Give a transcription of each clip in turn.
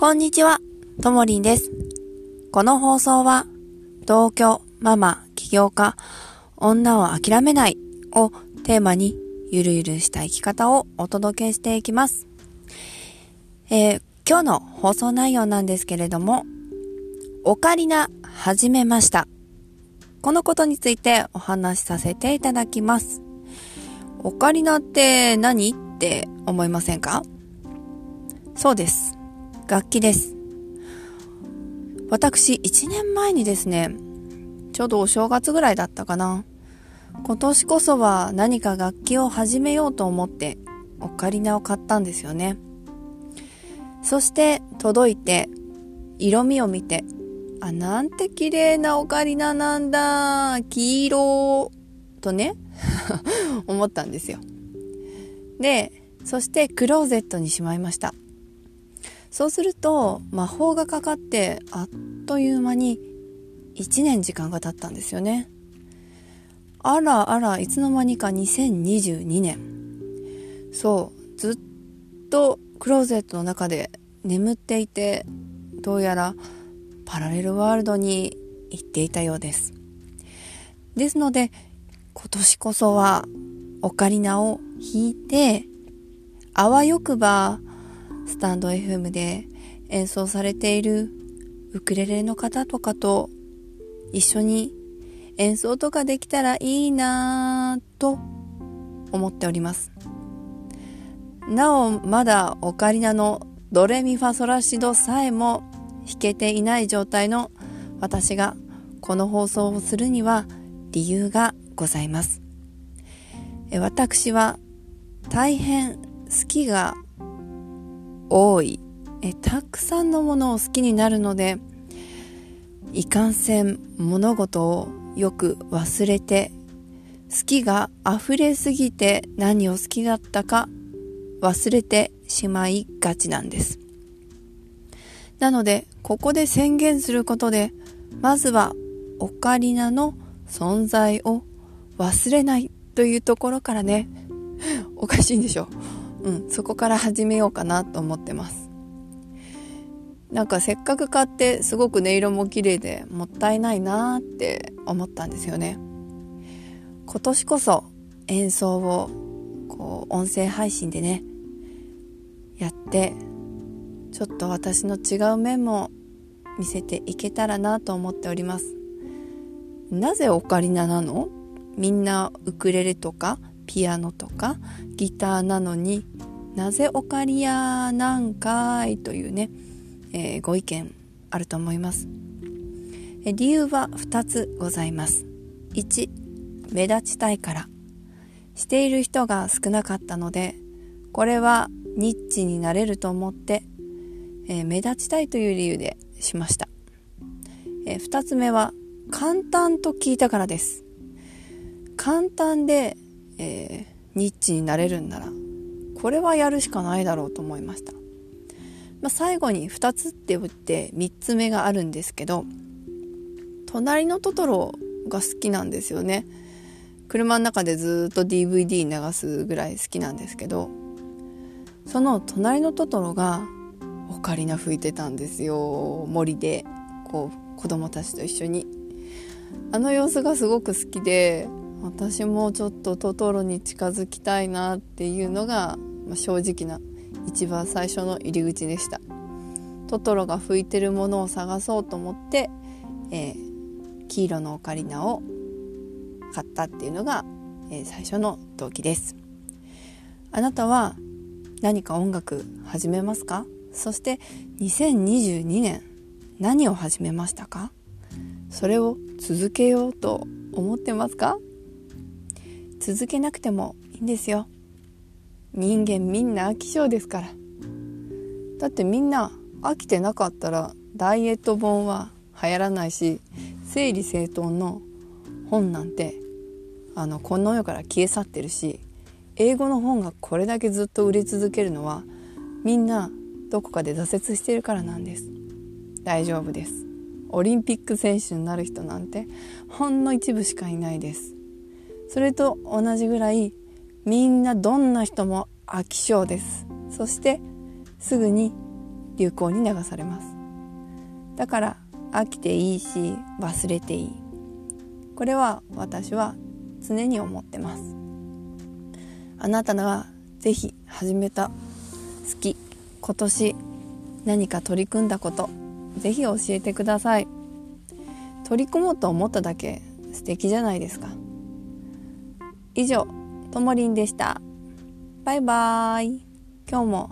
こんにちは、ともりんです。この放送は、同居、ママ、起業家、女を諦めないをテーマに、ゆるゆるした生き方をお届けしていきます。えー、今日の放送内容なんですけれども、オカリナ始めました。このことについてお話しさせていただきます。オカリナって何？って思いませんか？そうです。楽器です。私、1年前にですね、ちょうどお正月ぐらいだったかな。今年こそは何か楽器を始めようと思ってオカリナを買ったんですよね。そして届いて色味を見て、あ、なんて綺麗なオカリナなんだ、黄色とね、思ったんですよ。で、そしてクローゼットにしまいました。そうすると魔法がかかってあっという間に1年時間が経ったんですよね。あらあらいつの間にか2022年。そうずっとクローゼットの中で眠っていてどうやらパラレルワールドに行っていたようです。ですので今年こそはオカリナを弾いてあわよくばスタンド FM で演奏されているウクレレの方とかと一緒に演奏とかできたらいいなぁと思っております。なお、まだオカリナのドレミファソラシドさえも弾けていない状態の私がこの放送をするには理由がございます。私は大変好きが多い。えたくさんのものを好きになるのでいかんせん物事をよく忘れて好きが溢れすぎて何を好きだったか忘れてしまいがちなんです。なのでここで宣言することでまずはオカリナの存在を忘れないというところからね。おかしいんでしょ？うん、そこから始めようかなと思ってます。なんかせっかく買ってすごく音色も綺麗でもったいないなって思ったんですよね。今年こそ演奏をこう音声配信でねやってちょっと私の違う面も見せていけたらなと思っております。なぜオカリナなの？みんなウクレレとかピアノとかギターなのになぜオカリアなんかいというね、えー、ご意見あると思います。理由は2つございます。1目立ちたいから。している人が少なかったのでこれはニッチになれると思って、えー、目立ちたいという理由でしました、えー、2つ目は簡単と聞いたからです。簡単でえー、ニッチになれるんならこれはやるしかないだろうと思いました、まあ、最後に2つって言って3つ目があるんですけど隣のトトロが好きなんですよね。車の中でずっと DVD 流すぐらい好きなんですけどその隣のトトロがオカリナ吹いてたんですよ。森でこう子供たちと一緒に。あの様子がすごく好きで私もちょっとトトロに近づきたいなっていうのが、まあ、正直な一番最初の入り口でした。トトロが吹いてるものを探そうと思って、えー、黄色のオカリナを買ったっていうのが、えー、最初の動機です。あなたは何か音楽始めますか？そして2022年何を始めましたか？それを続けようと思ってますか？続けなくてもいいんですよ。人間みんな飽き性ですから。だってみんな飽きてなかったらダイエット本は流行らないし整理整頓の本なんてあのこの世から消え去ってるし英語の本がこれだけずっと売れ続けるのはみんなどこかで挫折してるからなんです。大丈夫です。オリンピック選手になる人なんてほんの一部しかいないです。それと同じぐらいみんなどんな人も飽き性です。そしてすぐに流行に流されます。だから飽きていいし忘れていい。これは私は常に思ってます。あなたがぜひ始めた好き今年何か取り組んだことぜひ教えてください。取り組もうと思っただけ素敵じゃないですか。以上ともりんでした。バイバーイ。今日も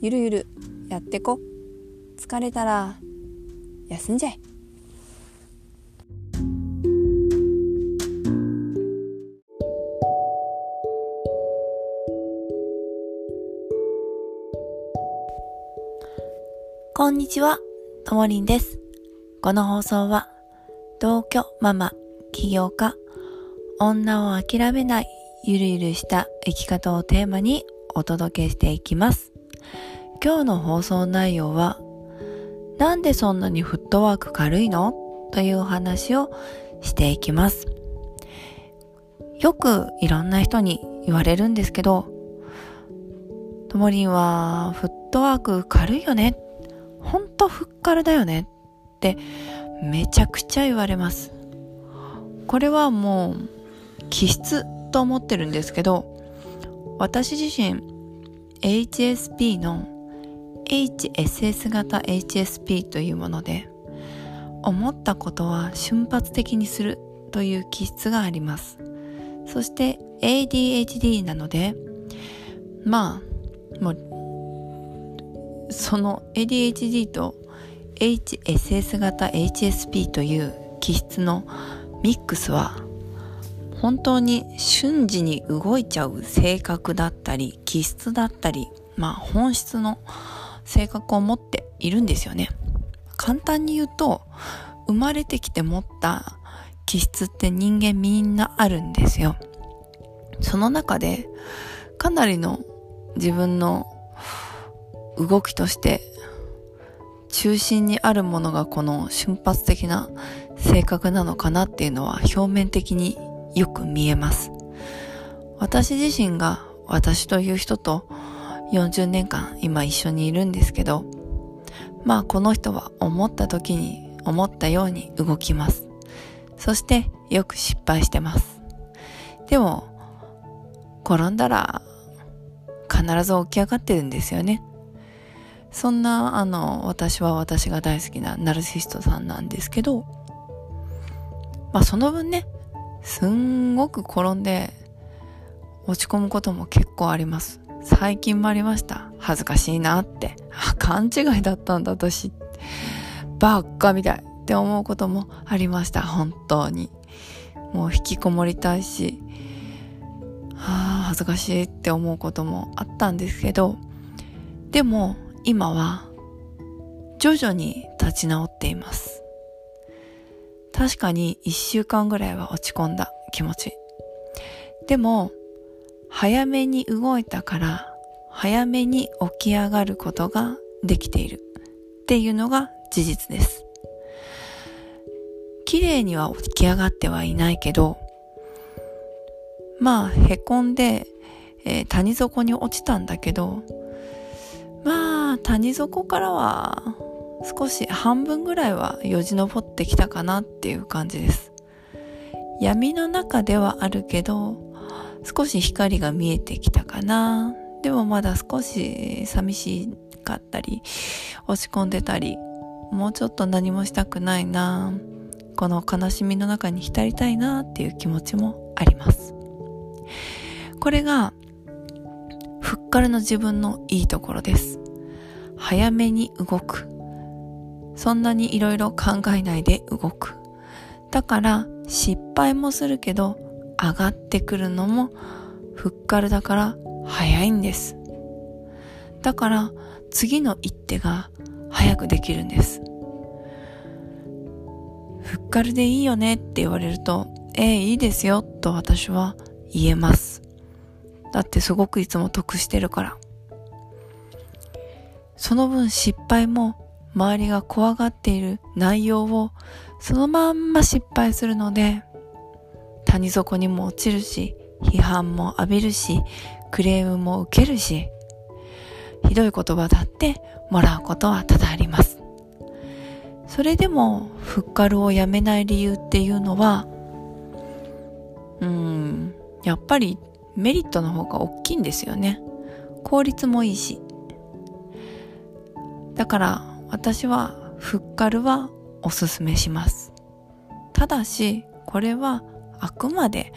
ゆるゆるやってこ。疲れたら休んじゃえ。こんにちは、ともりんです。この放送は、同居ママ、起業家、女を諦めないゆるゆるした生き方をテーマにお届けしていきます。今日の放送内容は、なんでそんなにフットワーク軽いの？というお話をしていきます。よくいろんな人に言われるんですけど、ともりんはフットワーク軽いよね？ほんとふっからだよね？ってめちゃくちゃ言われます。これはもう気質と思ってるんですけど、私自身 HSP の HSS 型 HSP というもので思ったことは瞬発的にするという気質があります。そして ADHD なのでまあもうその ADHD と HSS 型 HSP という気質のミックスは本当に瞬時に動いちゃう性格だったり気質だったりまあ本質の性格を持っているんですよね。簡単に言うと、生まれてきて持った気質って人間みんなあるんですよ。その中で、かなりの自分の動きとして中心にあるものがこの瞬発的な性格なのかなっていうのは表面的によく見えます。私自身が私という人と40年間今一緒にいるんですけど、まあこの人は思った時に思ったように動きます。そしてよく失敗してます。でも、転んだら必ず起き上がってるんですよね。そんな、あの、私は私が大好きなナルシストさんなんですけど、まあその分ね、すんごく転んで落ち込むことも結構あります。最近もありました。恥ずかしいなって。あ、勘違いだったんだ、私。ばっかみたいって思うこともありました、本当に。もう引きこもりたいし、はあ、恥ずかしいって思うこともあったんですけど、でも今は徐々に立ち直っています。確かに一週間ぐらいは落ち込んだ気持ち。でも、早めに動いたから早めに起き上がることができているっていうのが事実です。綺麗には起き上がってはいないけど、まあ、へこんで、えー、谷底に落ちたんだけど、まあ、谷底からは少し半分ぐらいはよじ登ってきたかなっていう感じです。闇の中ではあるけど、少し光が見えてきたかな。でもまだ少し寂しかったり、落ち込んでたり、もうちょっと何もしたくないな。この悲しみの中に浸りたいなっていう気持ちもあります。これが、ふっからの自分のいいところです。早めに動く。そんなにいろいろ考えないで動く。だから失敗もするけど上がってくるのもふっかるだから早いんです。だから次の一手が早くできるんです。ふっかるでいいよねって言われると、ええいいですよと私は言えます。だってすごくいつも得してるから。その分失敗も周りが怖がっている内容をそのまんま失敗するので、谷底にも落ちるし、批判も浴びるし、クレームも受けるし、ひどい言葉だってもらうことは多々あります。それでも、フッカルをやめない理由っていうのは、うーん、やっぱりメリットの方が大きいんですよね。効率もいいし。だから私はフッカルはおすすめします。ただし、これはあくまで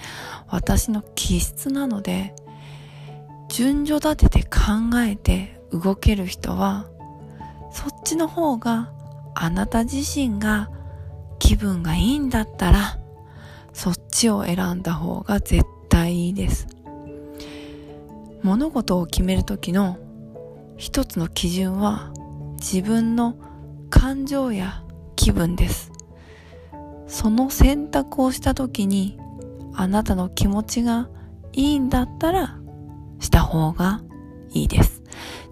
私の気質なので、順序立てて考えて動ける人は、そっちの方があなた自身が気分がいいんだったら、そっちを選んだ方が絶対いいです。物事を決める時の一つの基準は自分の感情や気分です。その選択をした時にあなたの気持ちがいいんだったらした方がいいです。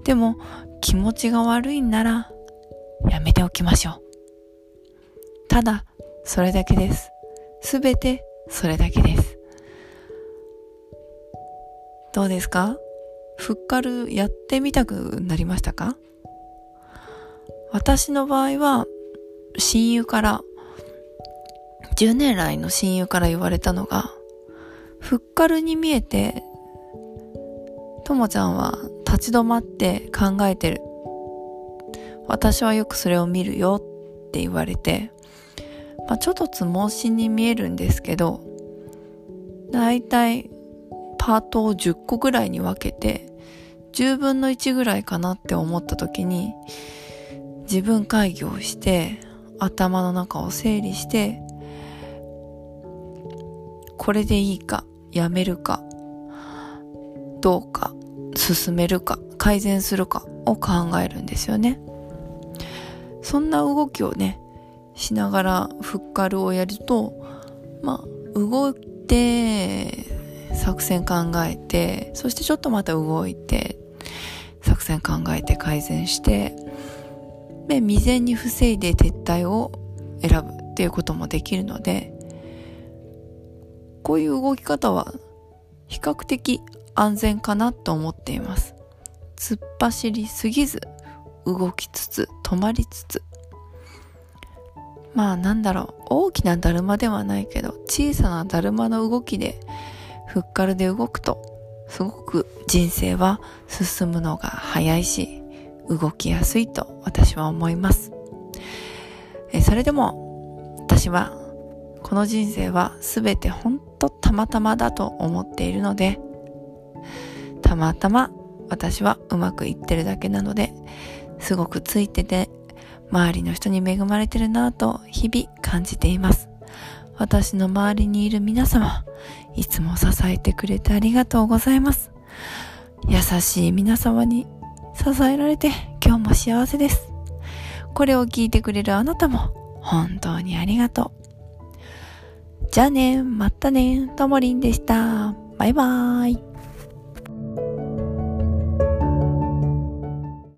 でも気持ちが悪いんならやめておきましょう。ただそれだけです。すべてそれだけです。どうですか？フッカルやってみたくなりましたか？私の場合は親友から10年来の親友から言われたのがフッカルに見えてともちゃんは立ち止まって考えてる。私はよくそれを見るよって言われて、まあ、ちょっとつ盲信に見えるんですけどだいたいパートを10個ぐらいに分けて10分の1ぐらいかなって思った時に自分会議をして頭の中を整理してこれでいいかやめるかどうか進めるか改善するかを考えるんですよね。そんな動きをねしながらフッカルをやるとまあ動いて作戦考えてそしてちょっとまた動いて作戦考えて改善してで未然に防いで撤退を選ぶっていうこともできるのでこういう動き方は比較的安全かなと思っています。突っ走りすぎず動きつつ止まりつつ。まあなんだろう。大きなだるまではないけど小さなだるまの動きでフッカルで動くとすごく人生は進むのが早いし動きやすいと私は思います。えそれでも私はこの人生は全て本当たまたまだと思っているのでたまたま私はうまくいってるだけなのですごくついてて周りの人に恵まれてるなぁと日々感じています。私の周りにいる皆様、いつも支えてくれてありがとうございます。優しい皆様に支えられて今日も幸せです。これを聞いてくれるあなたも本当にありがとう。じゃあね、またね、ともりんでした。バイバーイ。